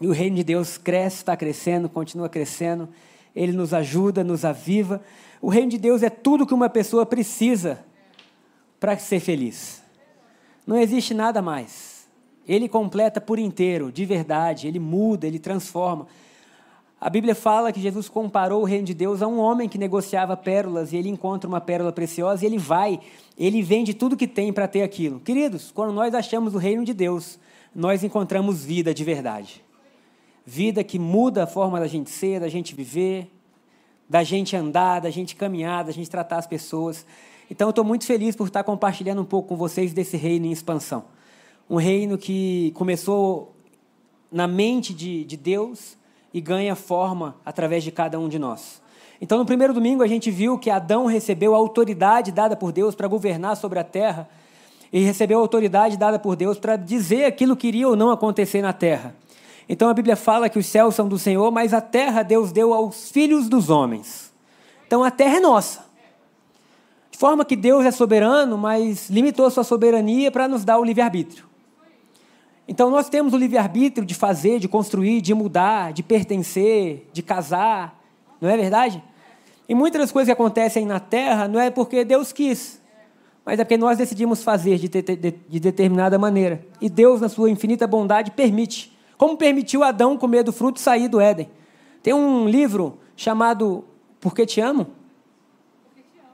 E o reino de Deus cresce, está crescendo, continua crescendo ele nos ajuda, nos aviva. O reino de Deus é tudo que uma pessoa precisa para ser feliz. Não existe nada mais. Ele completa por inteiro, de verdade, ele muda, ele transforma. A Bíblia fala que Jesus comparou o reino de Deus a um homem que negociava pérolas e ele encontra uma pérola preciosa e ele vai, ele vende tudo que tem para ter aquilo. Queridos, quando nós achamos o reino de Deus, nós encontramos vida de verdade vida que muda a forma da gente ser, da gente viver, da gente andar, da gente caminhar, da gente tratar as pessoas. Então, eu estou muito feliz por estar compartilhando um pouco com vocês desse reino em expansão. Um reino que começou na mente de, de Deus e ganha forma através de cada um de nós. Então, no primeiro domingo, a gente viu que Adão recebeu a autoridade dada por Deus para governar sobre a terra e recebeu a autoridade dada por Deus para dizer aquilo que iria ou não acontecer na terra. Então a Bíblia fala que os céus são do Senhor, mas a terra Deus deu aos filhos dos homens. Então a terra é nossa. De forma que Deus é soberano, mas limitou sua soberania para nos dar o livre-arbítrio. Então nós temos o livre-arbítrio de fazer, de construir, de mudar, de pertencer, de casar. Não é verdade? E muitas das coisas que acontecem na terra não é porque Deus quis, mas é porque nós decidimos fazer de, de, de, de determinada maneira. E Deus, na sua infinita bondade, permite. Como permitiu Adão comer do fruto e sair do Éden. Tem um livro chamado Por que Te Amo?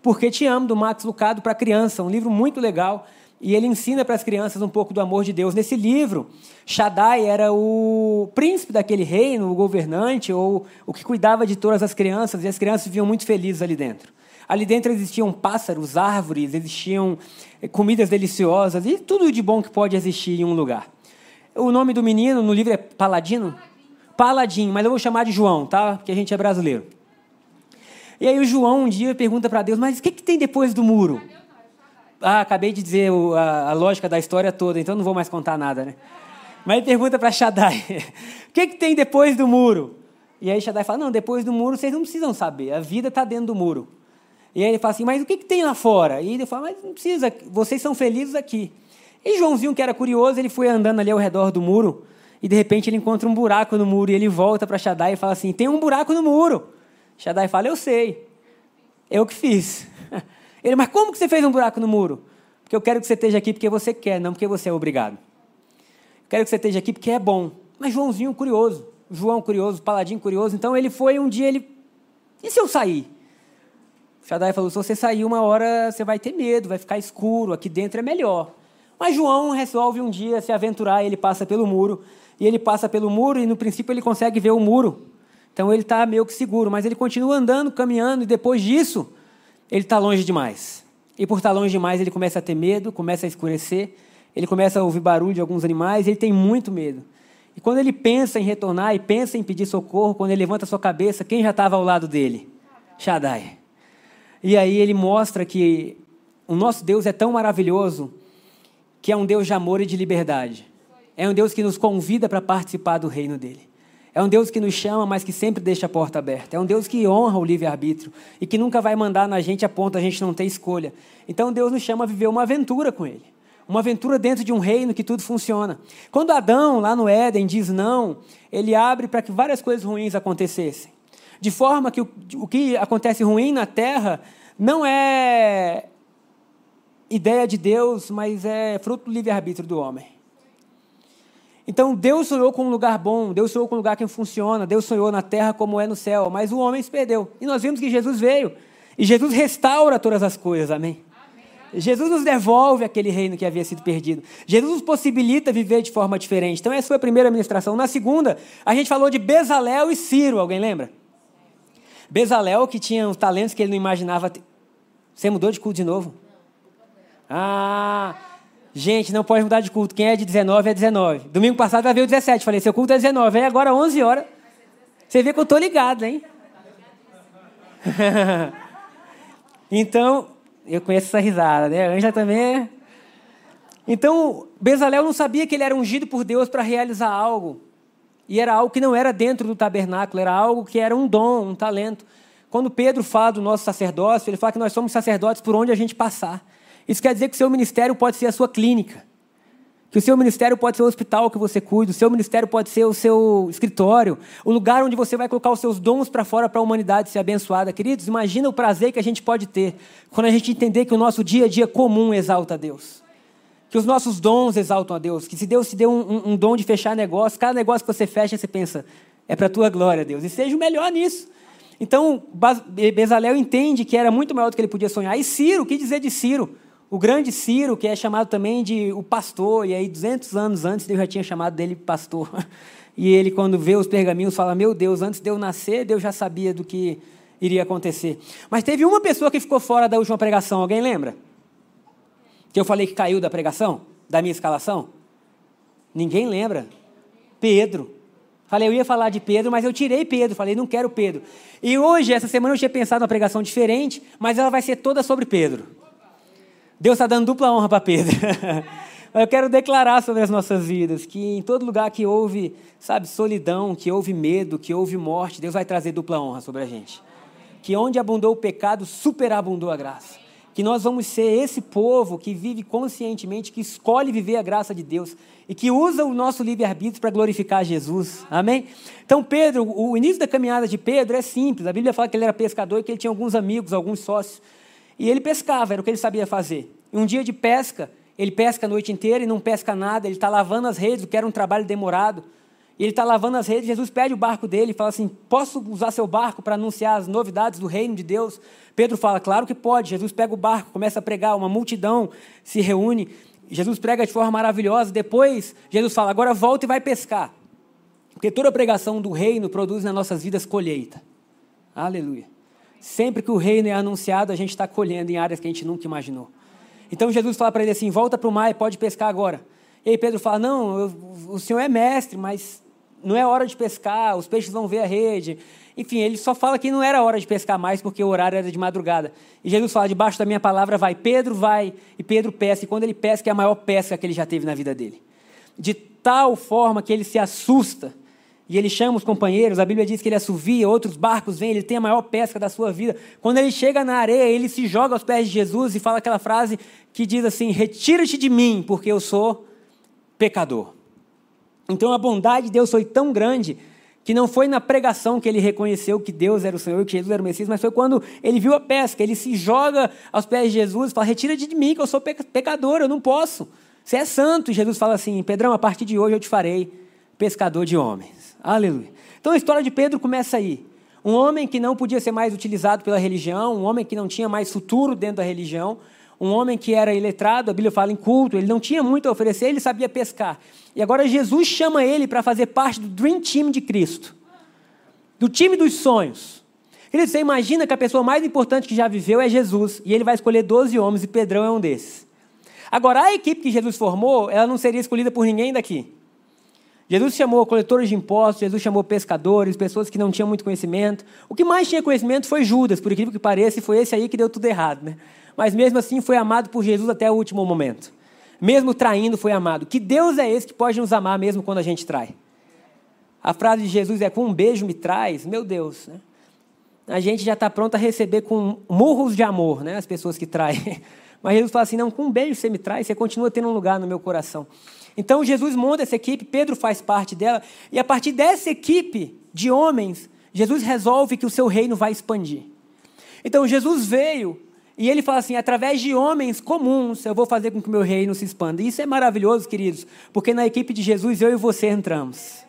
Por que Te Amo, do Max Lucado para criança. Um livro muito legal. E ele ensina para as crianças um pouco do amor de Deus. Nesse livro, Shaddai era o príncipe daquele reino, o governante, ou o que cuidava de todas as crianças, e as crianças viviam muito felizes ali dentro. Ali dentro existiam pássaros, árvores, existiam eh, comidas deliciosas e tudo de bom que pode existir em um lugar. O nome do menino no livro é Paladino? Paladinho, mas eu vou chamar de João, tá? Porque a gente é brasileiro. E aí o João um dia pergunta para Deus, mas o que, que tem depois do muro? Ah, acabei de dizer a, lógica da história toda, então não vou mais contar nada, né? Mas ele pergunta para Shaddai, o que, que tem depois do muro? E aí Shaddai fala, não, depois do muro vocês não precisam saber, a vida está dentro do muro. E aí ele fala assim, mas o que, que tem lá fora? E ele fala, mas não precisa, vocês são felizes aqui. E Joãozinho, que era curioso, ele foi andando ali ao redor do muro e de repente ele encontra um buraco no muro e ele volta para Shaddai e fala assim: Tem um buraco no muro. Shaddai fala: Eu sei. Eu que fiz. Ele, mas como que você fez um buraco no muro? Porque eu quero que você esteja aqui porque você quer, não porque você é obrigado. Eu quero que você esteja aqui porque é bom. Mas Joãozinho curioso, João curioso, Paladinho curioso. Então ele foi um dia, ele. E se eu sair? Shaddai falou: se você sair uma hora, você vai ter medo, vai ficar escuro, aqui dentro é melhor. Mas João resolve um dia se aventurar, ele passa pelo muro, e ele passa pelo muro, e no princípio ele consegue ver o muro. Então ele está meio que seguro, mas ele continua andando, caminhando, e depois disso, ele está longe demais. E por estar tá longe demais, ele começa a ter medo, começa a escurecer, ele começa a ouvir barulho de alguns animais, ele tem muito medo. E quando ele pensa em retornar e pensa em pedir socorro, quando ele levanta sua cabeça, quem já estava ao lado dele? Shaddai. E aí ele mostra que o nosso Deus é tão maravilhoso que é um Deus de amor e de liberdade. É um Deus que nos convida para participar do reino dele. É um Deus que nos chama, mas que sempre deixa a porta aberta. É um Deus que honra o livre-arbítrio e que nunca vai mandar na gente a ponto a gente não ter escolha. Então Deus nos chama a viver uma aventura com Ele. Uma aventura dentro de um reino que tudo funciona. Quando Adão, lá no Éden, diz não, ele abre para que várias coisas ruins acontecessem. De forma que o, o que acontece ruim na terra não é ideia de Deus, mas é fruto do livre-arbítrio do homem. Então Deus sonhou com um lugar bom, Deus sonhou com um lugar que funciona, Deus sonhou na terra como é no céu, mas o homem se perdeu. E nós vimos que Jesus veio, e Jesus restaura todas as coisas, amém? Jesus nos devolve aquele reino que havia sido perdido. Jesus nos possibilita viver de forma diferente. Então, essa foi a primeira ministração. Na segunda, a gente falou de Bezalel e Ciro, alguém lembra? Bezalel, que tinha os talentos que ele não imaginava. Ter. Você mudou de culto de novo? Ah, gente, não pode mudar de culto. Quem é de 19 é 19. Domingo passado vai ver o 17. Falei, seu culto é 19. Aí agora 11 horas. Você vê que eu estou ligado, hein? então, eu conheço essa risada, né? A Ângela também. Então, Bezalel não sabia que ele era ungido por Deus para realizar algo. E era algo que não era dentro do tabernáculo, era algo que era um dom, um talento. Quando Pedro fala do nosso sacerdócio, ele fala que nós somos sacerdotes por onde a gente passar. Isso quer dizer que o seu ministério pode ser a sua clínica. Que o seu ministério pode ser o hospital que você cuida, o seu ministério pode ser o seu escritório, o lugar onde você vai colocar os seus dons para fora para a humanidade ser abençoada. Queridos, imagina o prazer que a gente pode ter quando a gente entender que o nosso dia a dia comum exalta a Deus. Que os nossos dons exaltam a Deus. Que se Deus te deu um, um, um dom de fechar negócio, cada negócio que você fecha, você pensa, é para a tua glória, Deus. E seja o melhor nisso. Então, Bezalel entende que era muito maior do que ele podia sonhar. E Ciro, o que dizer de Ciro? O grande Ciro, que é chamado também de o pastor, e aí 200 anos antes Deus já tinha chamado dele pastor. E ele, quando vê os pergaminhos, fala: Meu Deus, antes de eu nascer, Deus já sabia do que iria acontecer. Mas teve uma pessoa que ficou fora da última pregação, alguém lembra? Que eu falei que caiu da pregação, da minha escalação? Ninguém lembra? Pedro. Falei, eu ia falar de Pedro, mas eu tirei Pedro. Falei, não quero Pedro. E hoje, essa semana, eu tinha pensado numa pregação diferente, mas ela vai ser toda sobre Pedro. Deus está dando dupla honra para Pedro. Eu quero declarar sobre as nossas vidas que em todo lugar que houve, sabe, solidão, que houve medo, que houve morte, Deus vai trazer dupla honra sobre a gente. Que onde abundou o pecado, superabundou a graça. Que nós vamos ser esse povo que vive conscientemente, que escolhe viver a graça de Deus e que usa o nosso livre-arbítrio para glorificar Jesus. Amém? Então, Pedro, o início da caminhada de Pedro é simples. A Bíblia fala que ele era pescador e que ele tinha alguns amigos, alguns sócios. E ele pescava, era o que ele sabia fazer. E um dia de pesca, ele pesca a noite inteira e não pesca nada, ele está lavando as redes, o que era um trabalho demorado. E ele está lavando as redes, Jesus pede o barco dele e fala assim: Posso usar seu barco para anunciar as novidades do reino de Deus? Pedro fala: Claro que pode. Jesus pega o barco, começa a pregar, uma multidão se reúne. Jesus prega de forma maravilhosa. Depois, Jesus fala: Agora volta e vai pescar. Porque toda pregação do reino produz nas nossas vidas colheita. Aleluia. Sempre que o reino é anunciado, a gente está colhendo em áreas que a gente nunca imaginou. Então Jesus fala para ele assim: volta para o mar e pode pescar agora. E aí Pedro fala: não, eu, o senhor é mestre, mas não é hora de pescar, os peixes vão ver a rede. Enfim, ele só fala que não era hora de pescar mais porque o horário era de madrugada. E Jesus fala: debaixo da minha palavra vai. Pedro vai e Pedro pesca. E quando ele pesca, é a maior pesca que ele já teve na vida dele. De tal forma que ele se assusta e ele chama os companheiros, a Bíblia diz que ele assovia, outros barcos vêm, ele tem a maior pesca da sua vida. Quando ele chega na areia, ele se joga aos pés de Jesus e fala aquela frase que diz assim: Retira-te de mim, porque eu sou pecador. Então a bondade de Deus foi tão grande que não foi na pregação que ele reconheceu que Deus era o Senhor, que Jesus era o Messias, mas foi quando ele viu a pesca. Ele se joga aos pés de Jesus e fala: Retira-te de mim, que eu sou pecador, eu não posso. Você é santo. E Jesus fala assim: Pedrão, a partir de hoje eu te farei pescador de homens. Aleluia. Então a história de Pedro começa aí. Um homem que não podia ser mais utilizado pela religião, um homem que não tinha mais futuro dentro da religião, um homem que era iletrado, a Bíblia fala em culto, ele não tinha muito a oferecer, ele sabia pescar. E agora Jesus chama ele para fazer parte do Dream Team de Cristo, do time dos sonhos. Querido, você imagina que a pessoa mais importante que já viveu é Jesus, e ele vai escolher 12 homens, e Pedrão é um desses. Agora, a equipe que Jesus formou, ela não seria escolhida por ninguém daqui. Jesus chamou coletores de impostos, Jesus chamou pescadores, pessoas que não tinham muito conhecimento. O que mais tinha conhecimento foi Judas, por incrível que pareça, e foi esse aí que deu tudo errado. Né? Mas mesmo assim foi amado por Jesus até o último momento. Mesmo traindo, foi amado. Que Deus é esse que pode nos amar mesmo quando a gente trai? A frase de Jesus é: com um beijo me traz, meu Deus. Né? A gente já está pronto a receber com murros de amor né? as pessoas que traem. Mas Jesus fala assim: não, com um beijo você me traz, você continua tendo um lugar no meu coração. Então Jesus monta essa equipe, Pedro faz parte dela, e a partir dessa equipe de homens, Jesus resolve que o seu reino vai expandir. Então Jesus veio e ele fala assim: através de homens comuns, eu vou fazer com que o meu reino se expanda. E isso é maravilhoso, queridos, porque na equipe de Jesus eu e você entramos.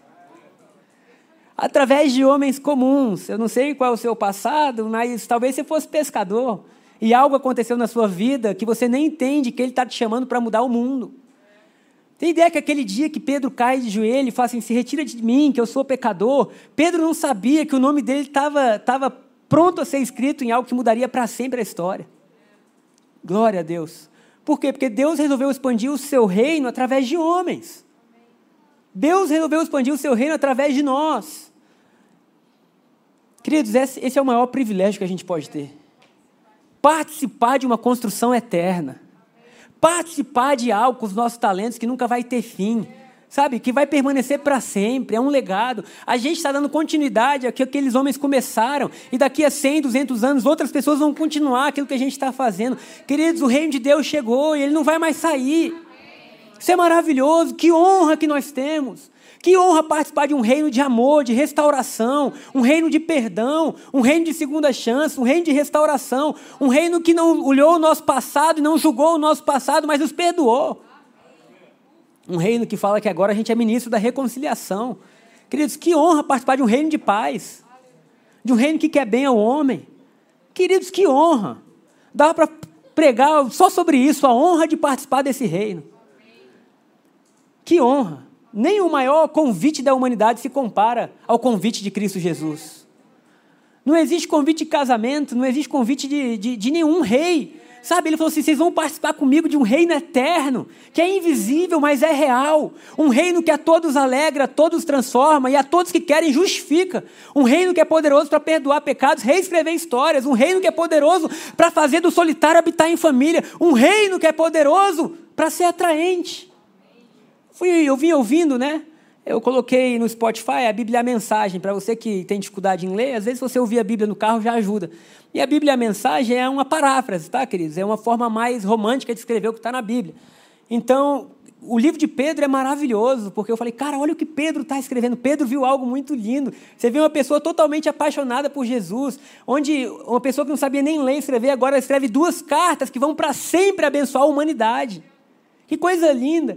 Através de homens comuns, eu não sei qual é o seu passado, mas talvez você fosse pescador e algo aconteceu na sua vida que você nem entende que ele está te chamando para mudar o mundo. Tem ideia que aquele dia que Pedro cai de joelho e fala assim: se retira de mim, que eu sou pecador. Pedro não sabia que o nome dele estava tava pronto a ser escrito em algo que mudaria para sempre a história. Glória a Deus. Por quê? Porque Deus resolveu expandir o seu reino através de homens. Deus resolveu expandir o seu reino através de nós. Queridos, esse é o maior privilégio que a gente pode ter. Participar de uma construção eterna. Participar de algo com os nossos talentos que nunca vai ter fim. Sabe? Que vai permanecer para sempre. É um legado. A gente está dando continuidade ao que aqueles homens começaram. E daqui a 100, 200 anos, outras pessoas vão continuar aquilo que a gente está fazendo. Queridos, o reino de Deus chegou e ele não vai mais sair. Isso é maravilhoso. Que honra que nós temos. Que honra participar de um reino de amor, de restauração, um reino de perdão, um reino de segunda chance, um reino de restauração, um reino que não olhou o nosso passado e não julgou o nosso passado, mas nos perdoou. Um reino que fala que agora a gente é ministro da reconciliação. Queridos, que honra participar de um reino de paz, de um reino que quer bem ao homem. Queridos, que honra. Dá para pregar só sobre isso, a honra de participar desse reino. Que honra. Nem o maior convite da humanidade se compara ao convite de Cristo Jesus. Não existe convite de casamento, não existe convite de, de, de nenhum rei. Sabe, ele falou assim: vocês vão participar comigo de um reino eterno, que é invisível, mas é real. Um reino que a todos alegra, a todos transforma e a todos que querem justifica. Um reino que é poderoso para perdoar pecados, reescrever histórias. Um reino que é poderoso para fazer do solitário habitar em família. Um reino que é poderoso para ser atraente. Fui, eu vim ouvindo, né? Eu coloquei no Spotify a Bíblia a Mensagem, para você que tem dificuldade em ler, às vezes você ouvir a Bíblia no carro já ajuda. E a Bíblia a Mensagem é uma paráfrase, tá, queridos? É uma forma mais romântica de escrever o que está na Bíblia. Então, o livro de Pedro é maravilhoso, porque eu falei, cara, olha o que Pedro está escrevendo. Pedro viu algo muito lindo. Você vê uma pessoa totalmente apaixonada por Jesus, onde uma pessoa que não sabia nem ler e escrever, agora escreve duas cartas que vão para sempre abençoar a humanidade. Que coisa linda!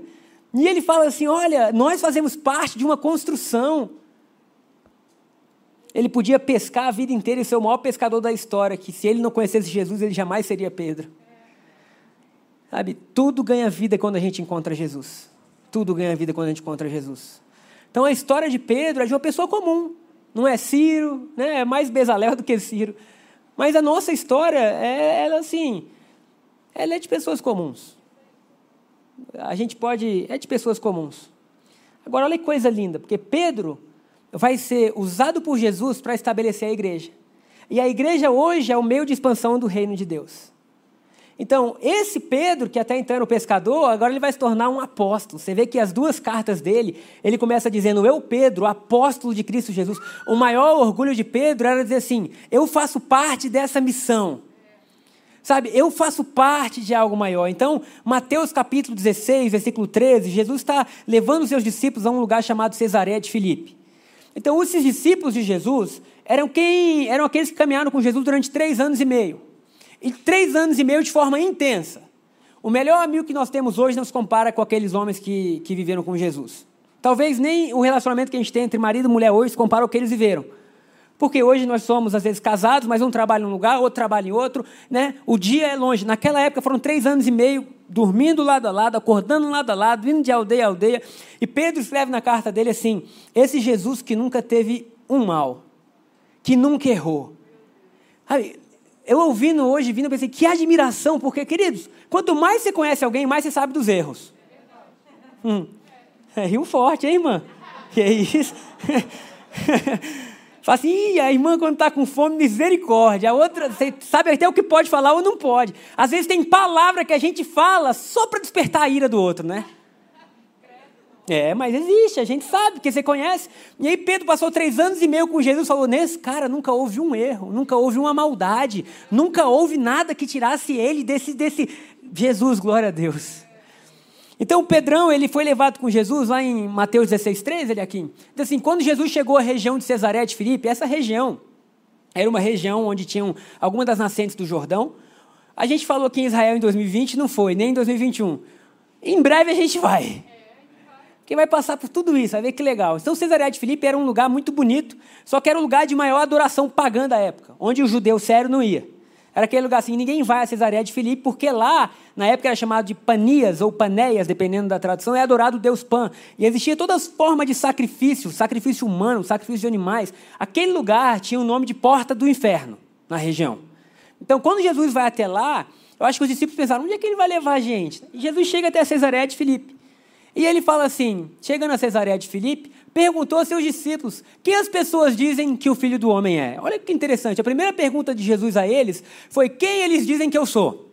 E ele fala assim: olha, nós fazemos parte de uma construção. Ele podia pescar a vida inteira e ser o maior pescador da história, que se ele não conhecesse Jesus, ele jamais seria Pedro. Sabe, tudo ganha vida quando a gente encontra Jesus. Tudo ganha vida quando a gente encontra Jesus. Então a história de Pedro é de uma pessoa comum. Não é Ciro, né? é mais Bezalel do que Ciro. Mas a nossa história, é, ela assim, ela é de pessoas comuns a gente pode. é de pessoas comuns. Agora, olha que coisa linda, porque Pedro vai ser usado por Jesus para estabelecer a igreja. E a igreja hoje é o meio de expansão do reino de Deus. Então, esse Pedro, que até então era o pescador, agora ele vai se tornar um apóstolo. Você vê que as duas cartas dele, ele começa dizendo: Eu, Pedro, apóstolo de Cristo Jesus. O maior orgulho de Pedro era dizer assim: Eu faço parte dessa missão. Sabe, eu faço parte de algo maior. Então, Mateus capítulo 16, versículo 13, Jesus está levando os seus discípulos a um lugar chamado Cesareia de Filipe. Então, esses discípulos de Jesus eram, quem, eram aqueles que caminharam com Jesus durante três anos e meio. E três anos e meio de forma intensa. O melhor amigo que nós temos hoje não se compara com aqueles homens que, que viveram com Jesus. Talvez nem o relacionamento que a gente tem entre marido e mulher hoje se compara ao que eles viveram. Porque hoje nós somos, às vezes, casados, mas um trabalha em um lugar, outro trabalha em outro. Né? O dia é longe. Naquela época foram três anos e meio, dormindo lado a lado, acordando lado a lado, indo de aldeia a aldeia. E Pedro escreve na carta dele assim: esse Jesus que nunca teve um mal, que nunca errou. Eu ouvindo hoje, vindo, pensei, que admiração, porque, queridos, quanto mais você conhece alguém, mais você sabe dos erros. Hum. É, rio forte, hein, irmã? Que é isso? Fala assim, a irmã quando está com fome, misericórdia. A outra, você sabe até o que pode falar ou não pode. Às vezes tem palavra que a gente fala só para despertar a ira do outro, né? É, mas existe, a gente sabe, porque você conhece. E aí Pedro passou três anos e meio com Jesus falou, nesse cara nunca houve um erro, nunca houve uma maldade, nunca houve nada que tirasse ele desse, desse... Jesus, glória a Deus. Então, o Pedrão, ele foi levado com Jesus lá em Mateus 16, 13, ele aqui. Diz assim, quando Jesus chegou à região de Cesaré de Filipe, essa região era uma região onde tinham algumas das nascentes do Jordão. A gente falou aqui em Israel em 2020, não foi, nem em 2021. Em breve a gente vai. Quem vai passar por tudo isso, vai ver que legal. Então, Cesareia de Filipe era um lugar muito bonito, só que era um lugar de maior adoração pagã da época, onde o judeu sério não ia. Era aquele lugar assim, ninguém vai a Cesareia de Filipe, porque lá, na época era chamado de Panias ou Panéias, dependendo da tradução, é adorado o deus Pan. E existia todas as formas de sacrifício, sacrifício humano, sacrifício de animais. Aquele lugar tinha o nome de Porta do Inferno, na região. Então, quando Jesus vai até lá, eu acho que os discípulos pensaram, onde é que ele vai levar a gente? E Jesus chega até a Cesareia de Filipe. E ele fala assim, chegando a Cesareia de Filipe, perguntou aos seus discípulos: quem as pessoas dizem que o filho do homem é? Olha que interessante. A primeira pergunta de Jesus a eles foi: quem eles dizem que eu sou?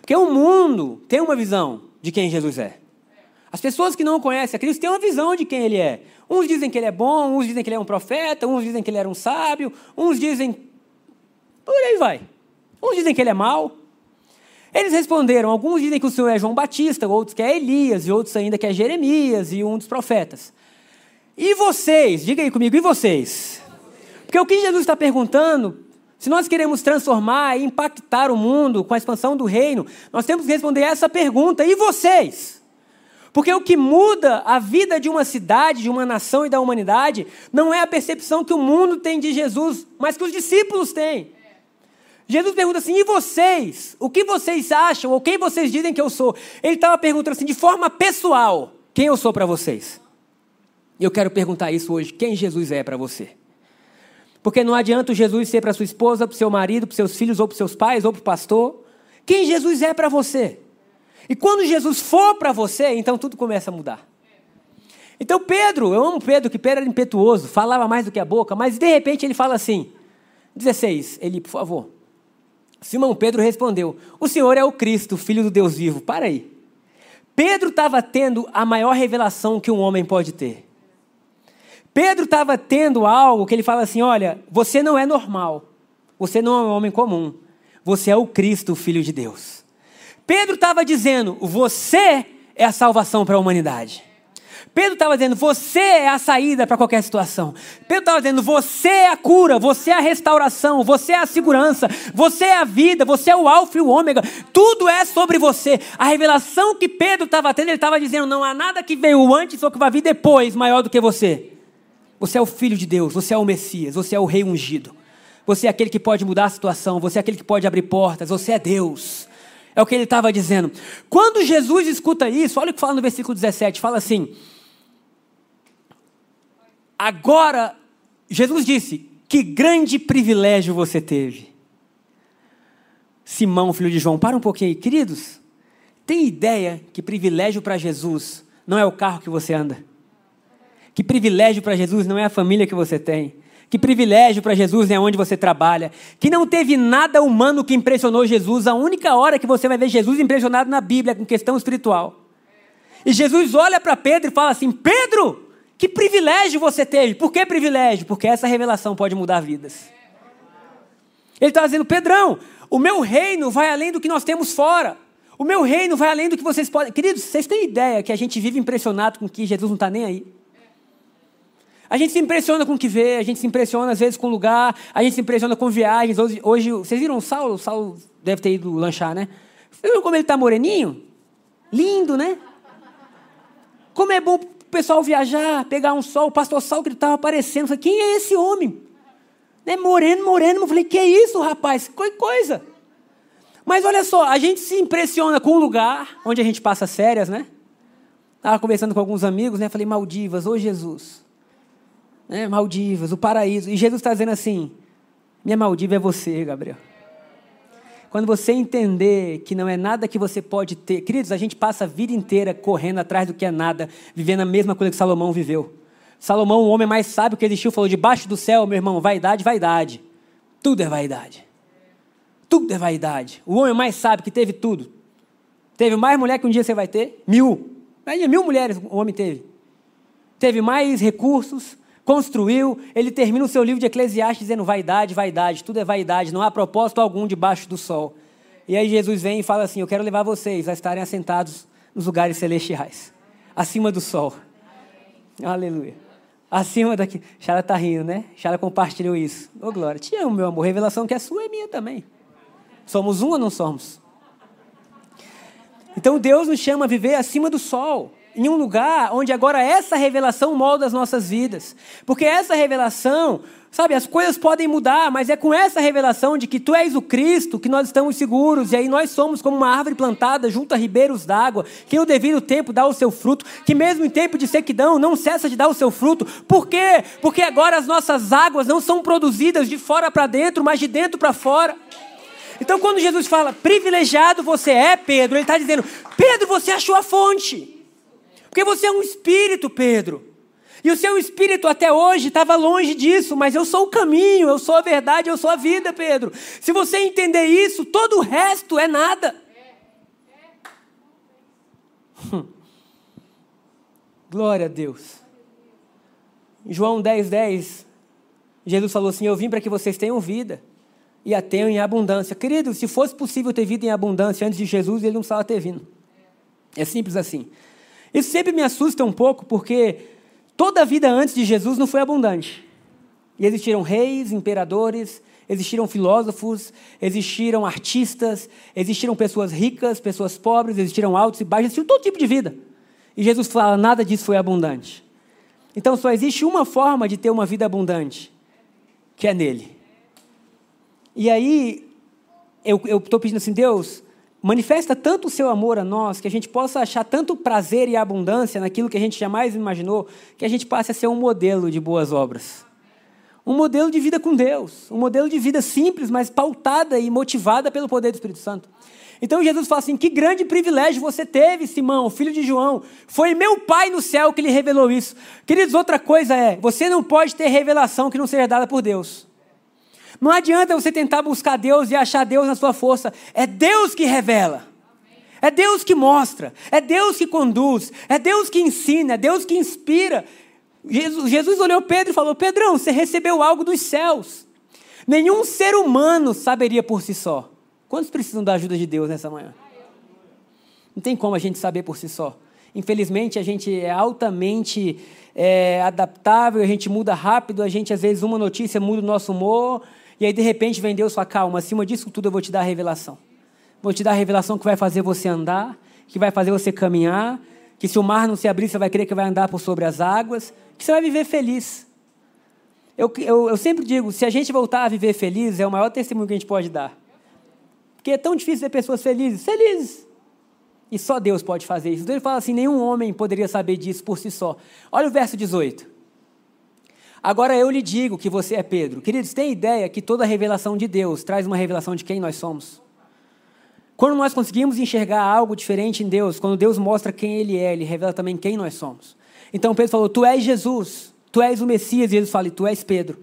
Porque o mundo tem uma visão de quem Jesus é. As pessoas que não conhecem a Cristo têm uma visão de quem ele é. Uns dizem que ele é bom, uns dizem que ele é um profeta, uns dizem que ele era um sábio, uns dizem. Por aí vai. Uns dizem que ele é mau. Eles responderam: alguns dizem que o Senhor é João Batista, outros que é Elias, e outros ainda que é Jeremias e um dos profetas. E vocês? Diga aí comigo, e vocês? Porque o que Jesus está perguntando, se nós queremos transformar e impactar o mundo com a expansão do reino, nós temos que responder essa pergunta: e vocês? Porque o que muda a vida de uma cidade, de uma nação e da humanidade, não é a percepção que o mundo tem de Jesus, mas que os discípulos têm. Jesus pergunta assim: e vocês? O que vocês acham? Ou quem vocês dizem que eu sou? Ele estava perguntando assim, de forma pessoal: quem eu sou para vocês? E eu quero perguntar isso hoje: quem Jesus é para você? Porque não adianta o Jesus ser para sua esposa, para o seu marido, para seus filhos, ou para seus pais, ou para o pastor. Quem Jesus é para você? E quando Jesus for para você, então tudo começa a mudar. Então Pedro, eu amo Pedro, que Pedro era impetuoso, falava mais do que a boca, mas de repente ele fala assim, 16, ele, por favor, Simão Pedro respondeu: O Senhor é o Cristo, filho do Deus vivo. Para aí. Pedro estava tendo a maior revelação que um homem pode ter. Pedro estava tendo algo que ele fala assim: Olha, você não é normal. Você não é um homem comum. Você é o Cristo, filho de Deus. Pedro estava dizendo: Você é a salvação para a humanidade. Pedro estava dizendo: você é a saída para qualquer situação. Pedro estava dizendo: você é a cura, você é a restauração, você é a segurança, você é a vida, você é o alfa e o ômega. Tudo é sobre você. A revelação que Pedro estava tendo, ele estava dizendo: não há nada que veio antes ou que vai vir depois maior do que você. Você é o filho de Deus, você é o Messias, você é o rei ungido. Você é aquele que pode mudar a situação, você é aquele que pode abrir portas, você é Deus. É o que ele estava dizendo. Quando Jesus escuta isso, olha o que fala no versículo 17: fala assim. Agora, Jesus disse: Que grande privilégio você teve. Simão, filho de João, para um pouquinho aí. Queridos, tem ideia que privilégio para Jesus não é o carro que você anda? Que privilégio para Jesus não é a família que você tem? Que privilégio para Jesus é onde você trabalha. Que não teve nada humano que impressionou Jesus. A única hora que você vai ver Jesus impressionado na Bíblia com questão espiritual. E Jesus olha para Pedro e fala assim: Pedro, que privilégio você teve. Por que privilégio? Porque essa revelação pode mudar vidas. Ele está dizendo, Pedrão, o meu reino vai além do que nós temos fora. O meu reino vai além do que vocês podem. Queridos, vocês têm ideia que a gente vive impressionado com que Jesus não está nem aí? A gente se impressiona com o que vê, a gente se impressiona às vezes com o lugar, a gente se impressiona com viagens. Hoje, hoje vocês viram o Saulo? O Saulo deve ter ido lanchar, né? Viram como ele está moreninho? Lindo, né? Como é bom pessoal viajar, pegar um sol, o pastor Saulo que estava aparecendo. Eu falei, quem é esse homem? Né, moreno, moreno. Eu falei, que é isso, rapaz? Que coisa. Mas olha só, a gente se impressiona com o lugar onde a gente passa férias, né? Estava conversando com alguns amigos, né? Falei, Maldivas, ô Jesus. Né? Maldivas, o paraíso. E Jesus está dizendo assim: minha Maldiva é você, Gabriel. Quando você entender que não é nada que você pode ter. Queridos, a gente passa a vida inteira correndo atrás do que é nada, vivendo a mesma coisa que Salomão viveu. Salomão, o homem mais sábio que existiu, falou: debaixo do céu, meu irmão, vaidade, vaidade. Tudo é vaidade. Tudo é vaidade. O homem mais sábio que teve tudo. Teve mais mulher que um dia você vai ter? Mil. Mil mulheres o homem teve. Teve mais recursos, construiu, ele termina o seu livro de Eclesiastes dizendo vaidade, vaidade, tudo é vaidade, não há propósito algum debaixo do sol. E aí Jesus vem e fala assim: Eu quero levar vocês a estarem assentados nos lugares celestiais, acima do sol. Aleluia. Acima daqui. Chara está rindo, né? Chara compartilhou isso. Ô, oh, Glória, te amo, meu amor. Revelação que é sua é minha também. Somos um ou não somos? Então Deus nos chama a viver acima do sol em um lugar onde agora essa revelação molda as nossas vidas. Porque essa revelação, sabe, as coisas podem mudar, mas é com essa revelação de que tu és o Cristo que nós estamos seguros, e aí nós somos como uma árvore plantada junto a ribeiros d'água, que no devido tempo dá o seu fruto, que mesmo em tempo de sequidão não cessa de dar o seu fruto. Por quê? Porque agora as nossas águas não são produzidas de fora para dentro, mas de dentro para fora. Então, quando Jesus fala, privilegiado você é, Pedro, ele está dizendo, Pedro, você achou a fonte. Porque você é um espírito, Pedro. E o seu espírito até hoje estava longe disso, mas eu sou o caminho, eu sou a verdade, eu sou a vida, Pedro. Se você entender isso, todo o resto é nada. Hum. Glória a Deus. João 10, 10, Jesus falou assim: Eu vim para que vocês tenham vida e a tenham em abundância. Querido, se fosse possível ter vida em abundância antes de Jesus, ele não precisava ter vindo. É simples assim. Isso sempre me assusta um pouco, porque Toda a vida antes de Jesus não foi abundante. E existiram reis, imperadores, existiram filósofos, existiram artistas, existiram pessoas ricas, pessoas pobres, existiram altos e baixos, existiram todo tipo de vida. E Jesus fala: nada disso foi abundante. Então só existe uma forma de ter uma vida abundante, que é nele. E aí, eu estou pedindo assim, Deus, manifesta tanto o seu amor a nós, que a gente possa achar tanto prazer e abundância naquilo que a gente jamais imaginou, que a gente passe a ser um modelo de boas obras. Um modelo de vida com Deus, um modelo de vida simples, mas pautada e motivada pelo poder do Espírito Santo. Então Jesus fala assim: que grande privilégio você teve, Simão, filho de João. Foi meu Pai no céu que lhe revelou isso. Queridos, outra coisa é: você não pode ter revelação que não seja dada por Deus. Não adianta você tentar buscar Deus e achar Deus na sua força. É Deus que revela. É Deus que mostra. É Deus que conduz. É Deus que ensina. É Deus que inspira. Jesus, Jesus olhou Pedro e falou: Pedrão, você recebeu algo dos céus. Nenhum ser humano saberia por si só. Quantos precisam da ajuda de Deus nessa manhã? Não tem como a gente saber por si só. Infelizmente, a gente é altamente é, adaptável, a gente muda rápido, a gente, às vezes, uma notícia muda o nosso humor, e aí, de repente, vem Deus e fala: calma, acima disso tudo eu vou te dar a revelação. Vou te dar a revelação que vai fazer você andar, que vai fazer você caminhar, que se o mar não se abrir, você vai crer que vai andar por sobre as águas, que você vai viver feliz. Eu, eu, eu sempre digo: se a gente voltar a viver feliz, é o maior testemunho que a gente pode dar. Porque é tão difícil ver pessoas felizes. Felizes! E só Deus pode fazer isso. Então ele fala assim: nenhum homem poderia saber disso por si só. Olha o verso 18. Agora eu lhe digo que você é Pedro. Queridos, tem ideia que toda revelação de Deus traz uma revelação de quem nós somos? Quando nós conseguimos enxergar algo diferente em Deus, quando Deus mostra quem Ele é, Ele revela também quem nós somos. Então Pedro falou: Tu és Jesus, Tu és o Messias. E Jesus fala: Tu és Pedro.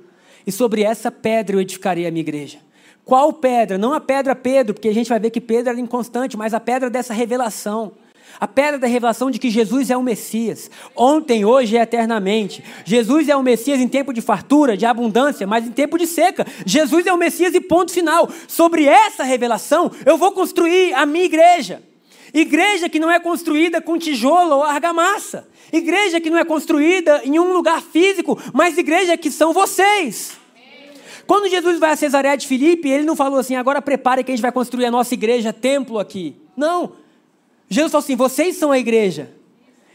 E sobre essa pedra eu edificarei a minha igreja. Qual pedra? Não a pedra Pedro, porque a gente vai ver que Pedro era inconstante, mas a pedra dessa revelação. A pedra da revelação de que Jesus é o Messias, ontem, hoje e eternamente. Jesus é o Messias em tempo de fartura, de abundância, mas em tempo de seca. Jesus é o Messias e ponto final. Sobre essa revelação, eu vou construir a minha igreja. Igreja que não é construída com tijolo ou argamassa. Igreja que não é construída em um lugar físico, mas igreja que são vocês. Quando Jesus vai a Cesareia de Filipe, ele não falou assim: agora prepare que a gente vai construir a nossa igreja, templo aqui. Não. Jesus falou assim: vocês são a igreja.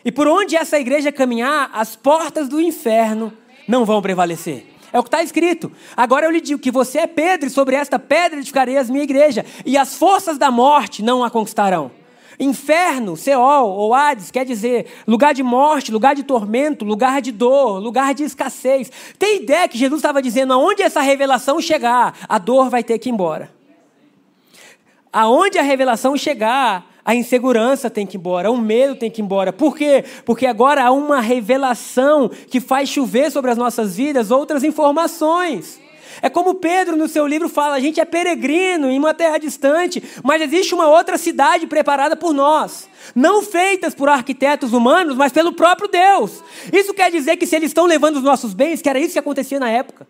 E por onde essa igreja caminhar, as portas do inferno não vão prevalecer. É o que está escrito. Agora eu lhe digo que você é Pedro, e sobre esta pedra edificarei a minha igreja, e as forças da morte não a conquistarão. Inferno, Seol ou Hades, quer dizer lugar de morte, lugar de tormento, lugar de dor, lugar de escassez. Tem ideia que Jesus estava dizendo: aonde essa revelação chegar, a dor vai ter que ir embora. Aonde a revelação chegar, a insegurança tem que ir embora, o medo tem que ir embora. Por quê? Porque agora há uma revelação que faz chover sobre as nossas vidas outras informações. É como Pedro no seu livro fala: a gente é peregrino em uma terra distante, mas existe uma outra cidade preparada por nós. Não feitas por arquitetos humanos, mas pelo próprio Deus. Isso quer dizer que se eles estão levando os nossos bens, que era isso que acontecia na época.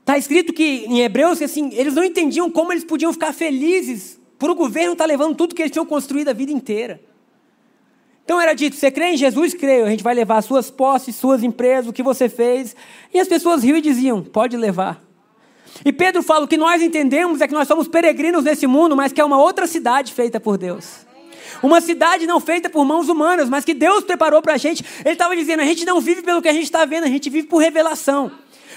Está escrito que em Hebreus assim, eles não entendiam como eles podiam ficar felizes por o governo tá levando tudo que eles tinham construído a vida inteira. Então era dito: você crê em Jesus? Creio. A gente vai levar suas posses, suas empresas, o que você fez. E as pessoas riam e diziam: pode levar. E Pedro fala: o que nós entendemos é que nós somos peregrinos nesse mundo, mas que é uma outra cidade feita por Deus. Uma cidade não feita por mãos humanas, mas que Deus preparou para a gente. Ele estava dizendo: a gente não vive pelo que a gente está vendo, a gente vive por revelação.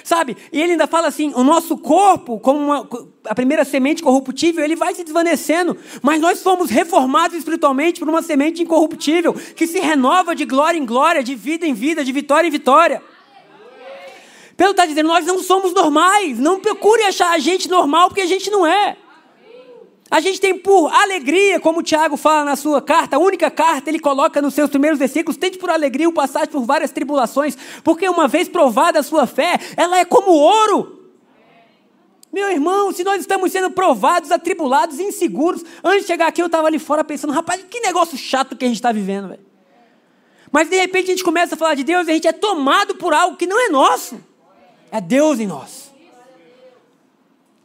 Sabe? E ele ainda fala assim: o nosso corpo, como uma, a primeira semente corruptível, ele vai se desvanecendo, mas nós fomos reformados espiritualmente por uma semente incorruptível, que se renova de glória em glória, de vida em vida, de vitória em vitória. Pedro está dizendo: nós não somos normais, não procure achar a gente normal, porque a gente não é. A gente tem por alegria, como o Tiago fala na sua carta, a única carta, ele coloca nos seus primeiros versículos, tente por alegria o passar por várias tribulações, porque uma vez provada a sua fé, ela é como ouro. Meu irmão, se nós estamos sendo provados, atribulados, inseguros, antes de chegar aqui eu estava ali fora pensando, rapaz, que negócio chato que a gente está vivendo. Mas de repente a gente começa a falar de Deus e a gente é tomado por algo que não é nosso. É Deus em nós.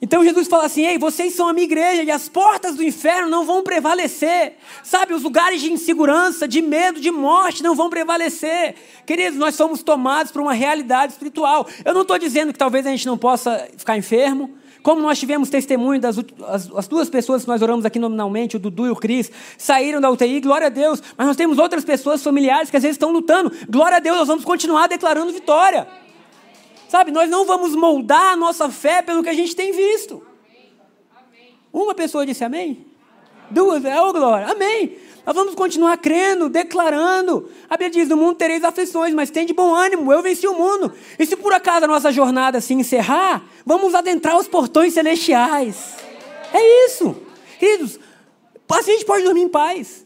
Então Jesus fala assim: Ei, vocês são a minha igreja e as portas do inferno não vão prevalecer. Sabe, os lugares de insegurança, de medo, de morte não vão prevalecer. Queridos, nós somos tomados por uma realidade espiritual. Eu não estou dizendo que talvez a gente não possa ficar enfermo. Como nós tivemos testemunho das as, as duas pessoas que nós oramos aqui nominalmente, o Dudu e o Cris, saíram da UTI, glória a Deus. Mas nós temos outras pessoas familiares que às vezes estão lutando. Glória a Deus, nós vamos continuar declarando vitória. Sabe, nós não vamos moldar a nossa fé pelo que a gente tem visto. Uma pessoa disse amém? Duas, é o glória. Amém. Nós vamos continuar crendo, declarando. A Bíblia diz: no mundo tereis aflições, mas tem de bom ânimo, eu venci o mundo. E se por acaso a nossa jornada se encerrar, vamos adentrar os portões celestiais. É isso. Queridos, a gente pode dormir em paz.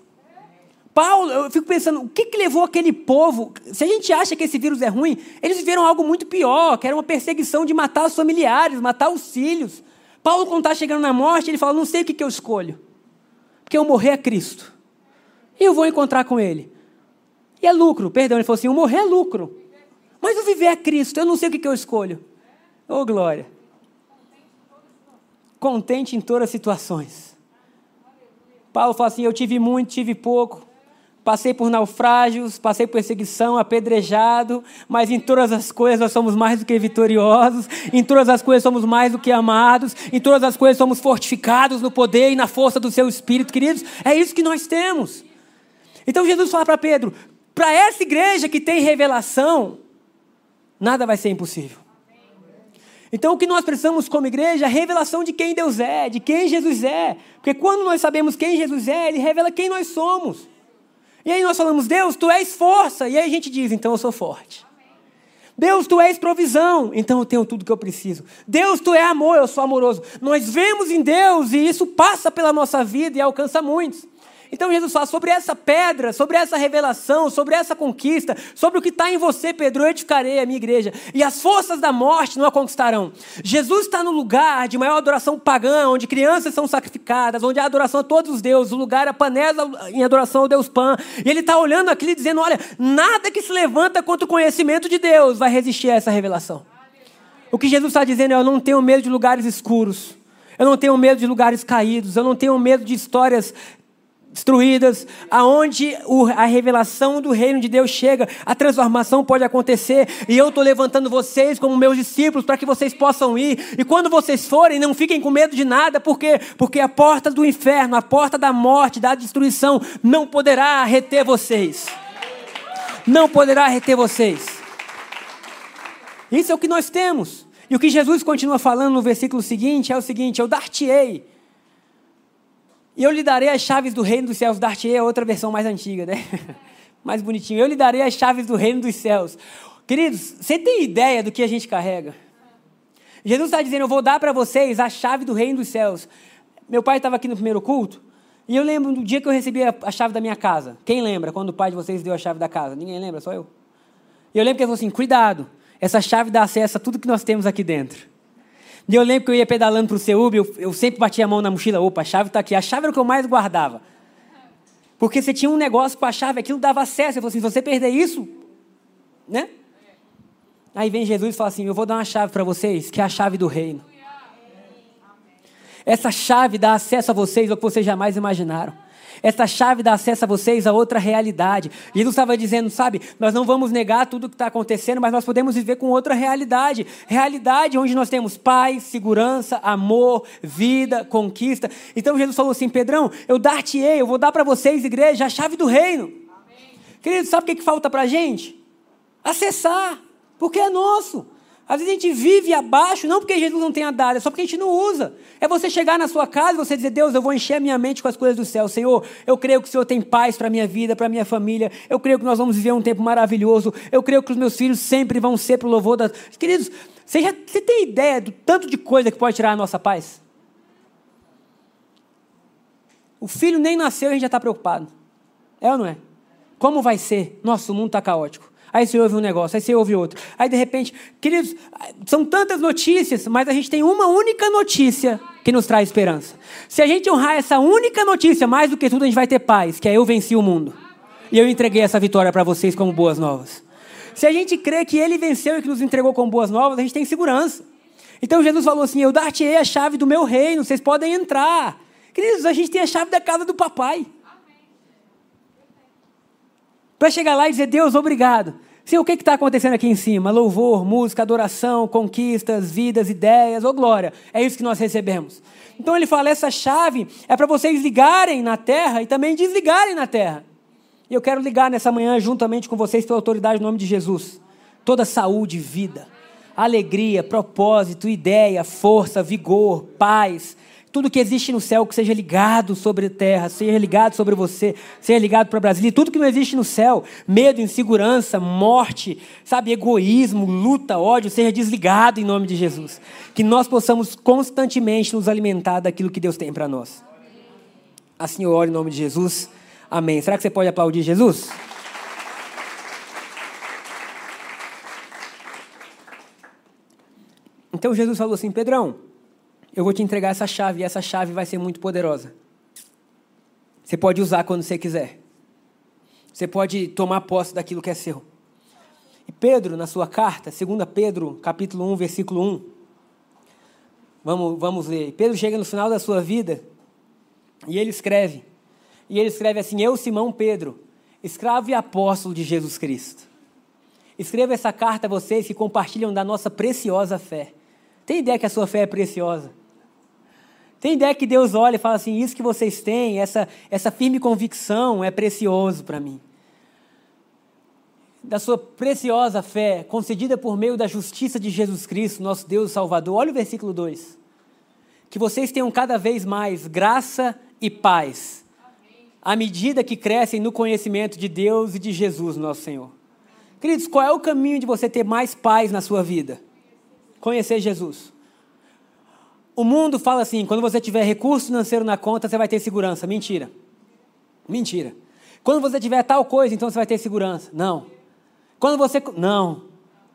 Paulo, eu fico pensando, o que, que levou aquele povo? Se a gente acha que esse vírus é ruim, eles viveram algo muito pior, que era uma perseguição de matar os familiares, matar os filhos. Paulo, quando está chegando na morte, ele fala: não sei o que, que eu escolho. Porque eu morrer é Cristo. E eu vou encontrar com Ele. E é lucro, perdão, ele falou assim: o morrer é lucro. Mas o viver é Cristo, eu não sei o que, que eu escolho. Ô oh, glória. Contente em todas as situações. Paulo fala assim: eu tive muito, tive pouco passei por naufrágios, passei por perseguição, apedrejado, mas em todas as coisas nós somos mais do que vitoriosos, em todas as coisas somos mais do que amados, em todas as coisas somos fortificados no poder e na força do seu Espírito, queridos, é isso que nós temos. Então Jesus fala para Pedro: para essa igreja que tem revelação, nada vai ser impossível. Então, o que nós precisamos como igreja é a revelação de quem Deus é, de quem Jesus é. Porque quando nós sabemos quem Jesus é, Ele revela quem nós somos. E aí nós falamos, Deus, tu és força. E aí a gente diz, então eu sou forte. Deus, tu és provisão, então eu tenho tudo que eu preciso. Deus, tu é amor, eu sou amoroso. Nós vemos em Deus e isso passa pela nossa vida e alcança muitos. Então Jesus fala sobre essa pedra, sobre essa revelação, sobre essa conquista, sobre o que está em você, Pedro, eu edificarei a minha igreja. E as forças da morte não a conquistarão. Jesus está no lugar de maior adoração pagã, onde crianças são sacrificadas, onde há adoração a todos os deuses, o lugar a panela em adoração ao Deus Pan. E ele está olhando aquilo e dizendo: olha, nada que se levanta contra o conhecimento de Deus vai resistir a essa revelação. O que Jesus está dizendo é: eu não tenho medo de lugares escuros. Eu não tenho medo de lugares caídos, eu não tenho medo de histórias destruídas, aonde a revelação do reino de Deus chega, a transformação pode acontecer, e eu estou levantando vocês como meus discípulos para que vocês possam ir, e quando vocês forem, não fiquem com medo de nada, por quê? Porque a porta do inferno, a porta da morte, da destruição, não poderá reter vocês. Não poderá reter vocês. Isso é o que nós temos. E o que Jesus continua falando no versículo seguinte é o seguinte: Eu dar-te-ei e eu lhe darei as chaves do reino dos céus. Dar-te-ei é outra versão mais antiga, né? mais bonitinho. Eu lhe darei as chaves do reino dos céus. Queridos, você tem ideia do que a gente carrega? Jesus está dizendo: Eu vou dar para vocês a chave do reino dos céus. Meu pai estava aqui no primeiro culto. E eu lembro do dia que eu recebi a chave da minha casa. Quem lembra quando o pai de vocês deu a chave da casa? Ninguém lembra, só eu. E eu lembro que ele falou assim: cuidado, essa chave dá acesso a tudo que nós temos aqui dentro. E eu lembro que eu ia pedalando para o CEUB, eu, eu sempre batia a mão na mochila, opa, a chave está aqui. A chave era o que eu mais guardava. Porque você tinha um negócio com a chave, aquilo dava acesso. Eu falei assim, se você perder isso, né? Aí vem Jesus e fala assim, eu vou dar uma chave para vocês, que é a chave do reino. Essa chave dá acesso a vocês ao que vocês jamais imaginaram. Essa chave dá acesso a vocês a outra realidade. Jesus estava dizendo, sabe, nós não vamos negar tudo o que está acontecendo, mas nós podemos viver com outra realidade. Realidade onde nós temos paz, segurança, amor, vida, conquista. Então Jesus falou assim: Pedrão, eu dar-te-ei, eu vou dar para vocês, igreja, a chave do reino. Amém. Querido, sabe o que, que falta para a gente? Acessar, porque é nosso. Às vezes a gente vive abaixo, não porque Jesus não tenha dado, é só porque a gente não usa. É você chegar na sua casa e você dizer, Deus, eu vou encher a minha mente com as coisas do céu. Senhor, eu creio que o Senhor tem paz para a minha vida, para a minha família. Eu creio que nós vamos viver um tempo maravilhoso. Eu creio que os meus filhos sempre vão ser para o louvor das... Queridos, você, já, você tem ideia do tanto de coisa que pode tirar a nossa paz? O filho nem nasceu e a gente já está preocupado. É ou não é? Como vai ser? Nosso mundo está caótico. Aí você ouve um negócio, aí você ouve outro. Aí de repente, queridos, são tantas notícias, mas a gente tem uma única notícia que nos traz esperança. Se a gente honrar essa única notícia, mais do que tudo, a gente vai ter paz, que é eu venci o mundo. E eu entreguei essa vitória para vocês como boas novas. Se a gente crê que ele venceu e que nos entregou como boas novas, a gente tem segurança. Então Jesus falou assim: Eu dar-te-ei a chave do meu reino, vocês podem entrar. Queridos, a gente tem a chave da casa do papai. Para chegar lá e dizer, Deus, obrigado. Senhor, o que está acontecendo aqui em cima? Louvor, música, adoração, conquistas, vidas, ideias, ou glória. É isso que nós recebemos. Então ele fala: essa chave é para vocês ligarem na terra e também desligarem na terra. E eu quero ligar nessa manhã, juntamente com vocês, pela autoridade no nome de Jesus. Toda saúde, vida, alegria, propósito, ideia, força, vigor, paz, tudo que existe no céu que seja ligado sobre a terra, seja ligado sobre você, seja ligado para Brasília. Tudo que não existe no céu, medo, insegurança, morte, sabe, egoísmo, luta, ódio, seja desligado em nome de Jesus. Que nós possamos constantemente nos alimentar daquilo que Deus tem para nós. Assim eu oro em nome de Jesus. Amém. Será que você pode aplaudir Jesus? Então Jesus falou assim: Pedrão eu vou te entregar essa chave e essa chave vai ser muito poderosa. Você pode usar quando você quiser. Você pode tomar posse daquilo que é seu. E Pedro, na sua carta, 2 Pedro, capítulo 1, versículo 1. Vamos, vamos ler. Pedro chega no final da sua vida e ele escreve. E ele escreve assim: Eu, Simão Pedro, escravo e apóstolo de Jesus Cristo. Escreva essa carta a vocês que compartilham da nossa preciosa fé. Tem ideia que a sua fé é preciosa? Tem ideia que Deus olha e fala assim: Isso que vocês têm, essa, essa firme convicção é precioso para mim. Da sua preciosa fé, concedida por meio da justiça de Jesus Cristo, nosso Deus Salvador. Olha o versículo 2. Que vocês tenham cada vez mais graça e paz, à medida que crescem no conhecimento de Deus e de Jesus, nosso Senhor. Queridos, qual é o caminho de você ter mais paz na sua vida? Conhecer Jesus. O mundo fala assim: quando você tiver recurso financeiro na conta, você vai ter segurança. Mentira. Mentira. Quando você tiver tal coisa, então você vai ter segurança. Não. Quando você. Não.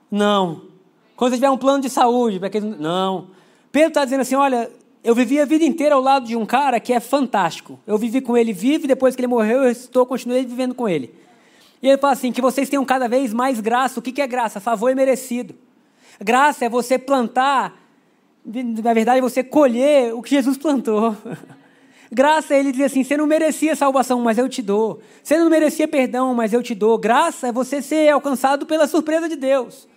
Não. Quando você tiver um plano de saúde, para. Não. Pedro está dizendo assim: olha, eu vivi a vida inteira ao lado de um cara que é fantástico. Eu vivi com ele vivo e depois que ele morreu, eu estou, continuei vivendo com ele. E ele fala assim: que vocês tenham cada vez mais graça. O que é graça? Favor é merecido. Graça é você plantar na verdade, você colher o que Jesus plantou. Graça é ele dizer assim: você não merecia salvação, mas eu te dou. Você não merecia perdão, mas eu te dou. Graça é você ser alcançado pela surpresa de Deus.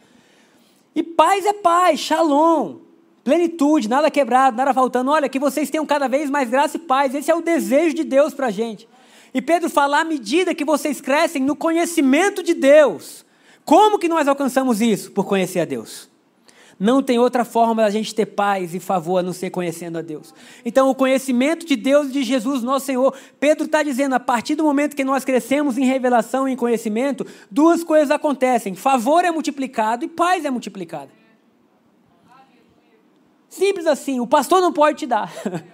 E paz é paz, shalom, plenitude, nada quebrado, nada faltando. Olha, que vocês tenham cada vez mais graça e paz. Esse é o desejo de Deus para a gente. E Pedro fala: à medida que vocês crescem no conhecimento de Deus, como que nós alcançamos isso? Por conhecer a Deus. Não tem outra forma da gente ter paz e favor a não ser conhecendo a Deus. Então, o conhecimento de Deus e de Jesus, nosso Senhor, Pedro está dizendo: a partir do momento que nós crescemos em revelação e em conhecimento, duas coisas acontecem: favor é multiplicado e paz é multiplicada. Simples assim. O pastor não pode te dar,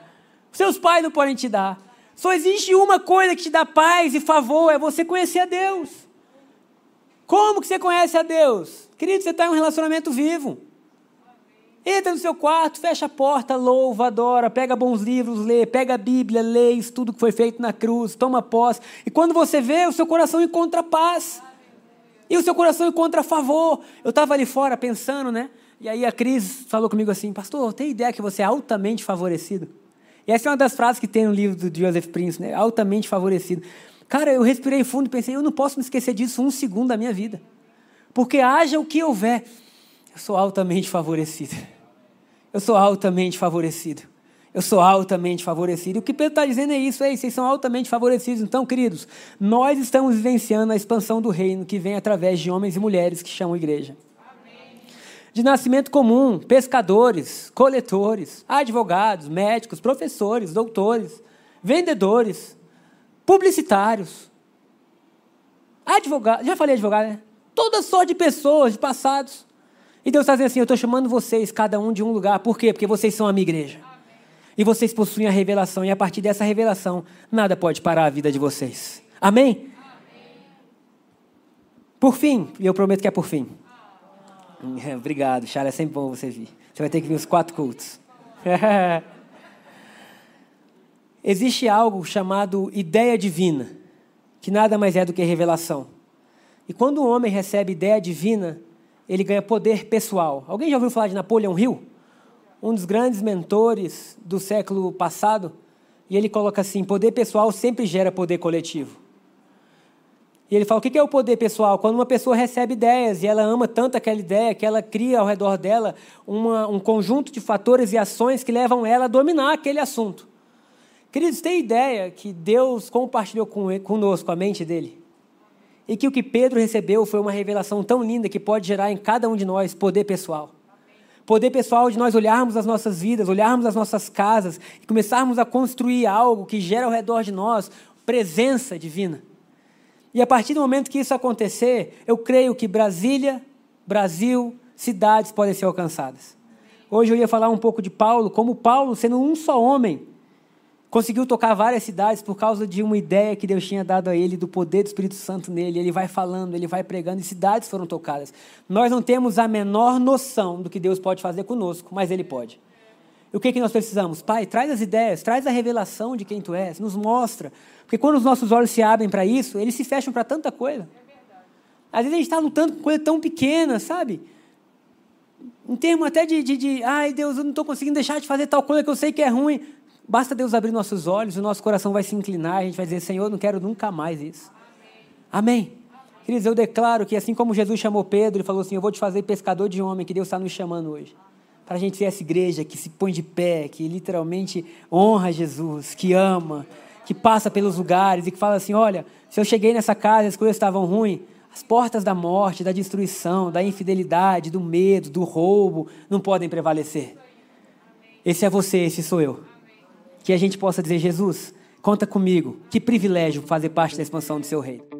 seus pais não podem te dar. Só existe uma coisa que te dá paz e favor: é você conhecer a Deus. Como que você conhece a Deus? Querido, você está em um relacionamento vivo. Entra no seu quarto, fecha a porta, louva, adora, pega bons livros, lê, pega a Bíblia, lê isso tudo que foi feito na cruz, toma posse. E quando você vê, o seu coração encontra paz. E o seu coração encontra favor. Eu estava ali fora pensando, né? E aí a Cris falou comigo assim, pastor, tem ideia que você é altamente favorecido? E essa é uma das frases que tem no livro do Joseph Prince, né? Altamente favorecido. Cara, eu respirei fundo e pensei, eu não posso me esquecer disso um segundo da minha vida. Porque haja o que houver, eu sou altamente favorecido. Eu sou altamente favorecido. Eu sou altamente favorecido. E o que Pedro está dizendo é isso, é, vocês são altamente favorecidos. Então, queridos, nós estamos vivenciando a expansão do reino que vem através de homens e mulheres que chamam igreja. De nascimento comum, pescadores, coletores, advogados, médicos, professores, doutores, vendedores, publicitários, advogados, já falei advogado, né? Toda sorte de pessoas, de passados, e Deus está dizendo assim: eu estou chamando vocês, cada um de um lugar. Por quê? Porque vocês são a minha igreja. E vocês possuem a revelação, e a partir dessa revelação, nada pode parar a vida de vocês. Amém? Por fim, e eu prometo que é por fim. Obrigado, Charles, é sempre bom você vir. Você vai ter que vir os quatro cultos. Existe algo chamado ideia divina, que nada mais é do que revelação. E quando o homem recebe ideia divina, ele ganha poder pessoal. Alguém já ouviu falar de Napoleão Hill? Um dos grandes mentores do século passado. E ele coloca assim: poder pessoal sempre gera poder coletivo. E ele fala: o que é o poder pessoal? Quando uma pessoa recebe ideias e ela ama tanto aquela ideia que ela cria ao redor dela uma, um conjunto de fatores e ações que levam ela a dominar aquele assunto. Queridos, tem ideia que Deus compartilhou conosco a mente dele? E que o que Pedro recebeu foi uma revelação tão linda que pode gerar em cada um de nós poder pessoal. Poder pessoal de nós olharmos as nossas vidas, olharmos as nossas casas e começarmos a construir algo que gera ao redor de nós presença divina. E a partir do momento que isso acontecer, eu creio que Brasília, Brasil, cidades podem ser alcançadas. Hoje eu ia falar um pouco de Paulo, como Paulo, sendo um só homem, conseguiu tocar várias cidades por causa de uma ideia que Deus tinha dado a ele, do poder do Espírito Santo nele. Ele vai falando, ele vai pregando e cidades foram tocadas. Nós não temos a menor noção do que Deus pode fazer conosco, mas Ele pode. E o que, que nós precisamos? Pai, traz as ideias, traz a revelação de quem Tu és, nos mostra. Porque quando os nossos olhos se abrem para isso, eles se fecham para tanta coisa. Às vezes a gente está lutando com coisa tão pequena, sabe? Em termos até de, de, de, ai Deus, eu não estou conseguindo deixar de fazer tal coisa que eu sei que é ruim. Basta Deus abrir nossos olhos, o nosso coração vai se inclinar, a gente vai dizer, Senhor, não quero nunca mais isso. Amém. Amém. Queridos, eu declaro que assim como Jesus chamou Pedro e falou assim, eu vou te fazer pescador de homem, que Deus está nos chamando hoje para a gente ser essa igreja que se põe de pé, que literalmente honra Jesus, que ama, que passa pelos lugares e que fala assim: olha, se eu cheguei nessa casa e as coisas estavam ruins, as portas da morte, da destruição, da infidelidade, do medo, do roubo, não podem prevalecer. Esse é você, esse sou eu. Que a gente possa dizer: Jesus, conta comigo, que privilégio fazer parte da expansão do seu reino.